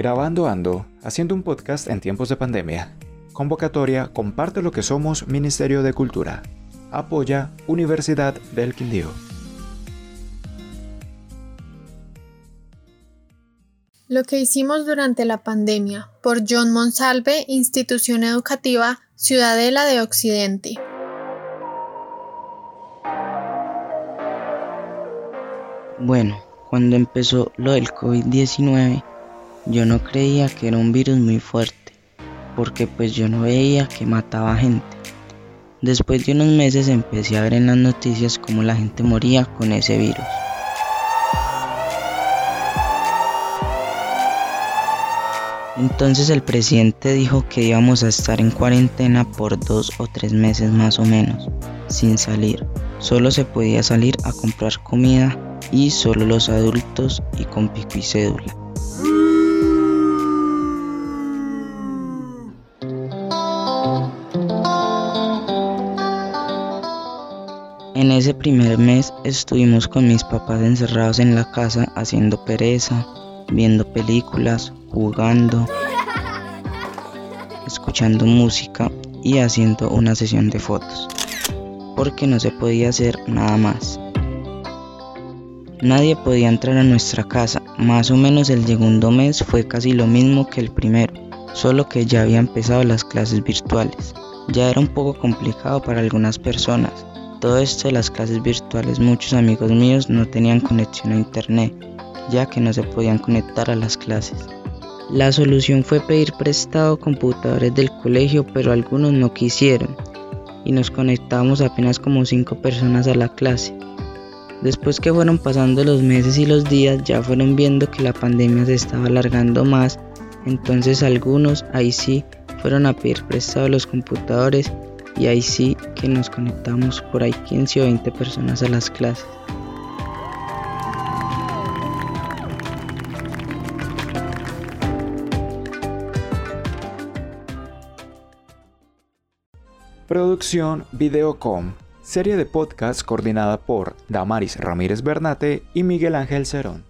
Grabando Ando, haciendo un podcast en tiempos de pandemia. Convocatoria Comparte lo que somos Ministerio de Cultura. Apoya Universidad del Quindío. Lo que hicimos durante la pandemia por John Monsalve, Institución Educativa Ciudadela de Occidente. Bueno, cuando empezó lo del COVID-19, yo no creía que era un virus muy fuerte, porque pues yo no veía que mataba gente. Después de unos meses empecé a ver en las noticias cómo la gente moría con ese virus. Entonces el presidente dijo que íbamos a estar en cuarentena por dos o tres meses más o menos, sin salir. Solo se podía salir a comprar comida y solo los adultos y con pico y cédula. En ese primer mes estuvimos con mis papás encerrados en la casa haciendo pereza, viendo películas, jugando, escuchando música y haciendo una sesión de fotos, porque no se podía hacer nada más. Nadie podía entrar a nuestra casa, más o menos el segundo mes fue casi lo mismo que el primero, solo que ya había empezado las clases virtuales. Ya era un poco complicado para algunas personas, todo esto de las clases virtuales muchos amigos míos no tenían conexión a internet, ya que no se podían conectar a las clases. La solución fue pedir prestado computadores del colegio, pero algunos no quisieron y nos conectamos apenas como 5 personas a la clase. Después que fueron pasando los meses y los días, ya fueron viendo que la pandemia se estaba alargando más, entonces algunos ahí sí fueron a pedir prestado los computadores y ahí sí que nos conectamos por ahí 15 o 20 personas a las clases. Producción Videocom, serie de podcast coordinada por Damaris Ramírez Bernate y Miguel Ángel Cerón.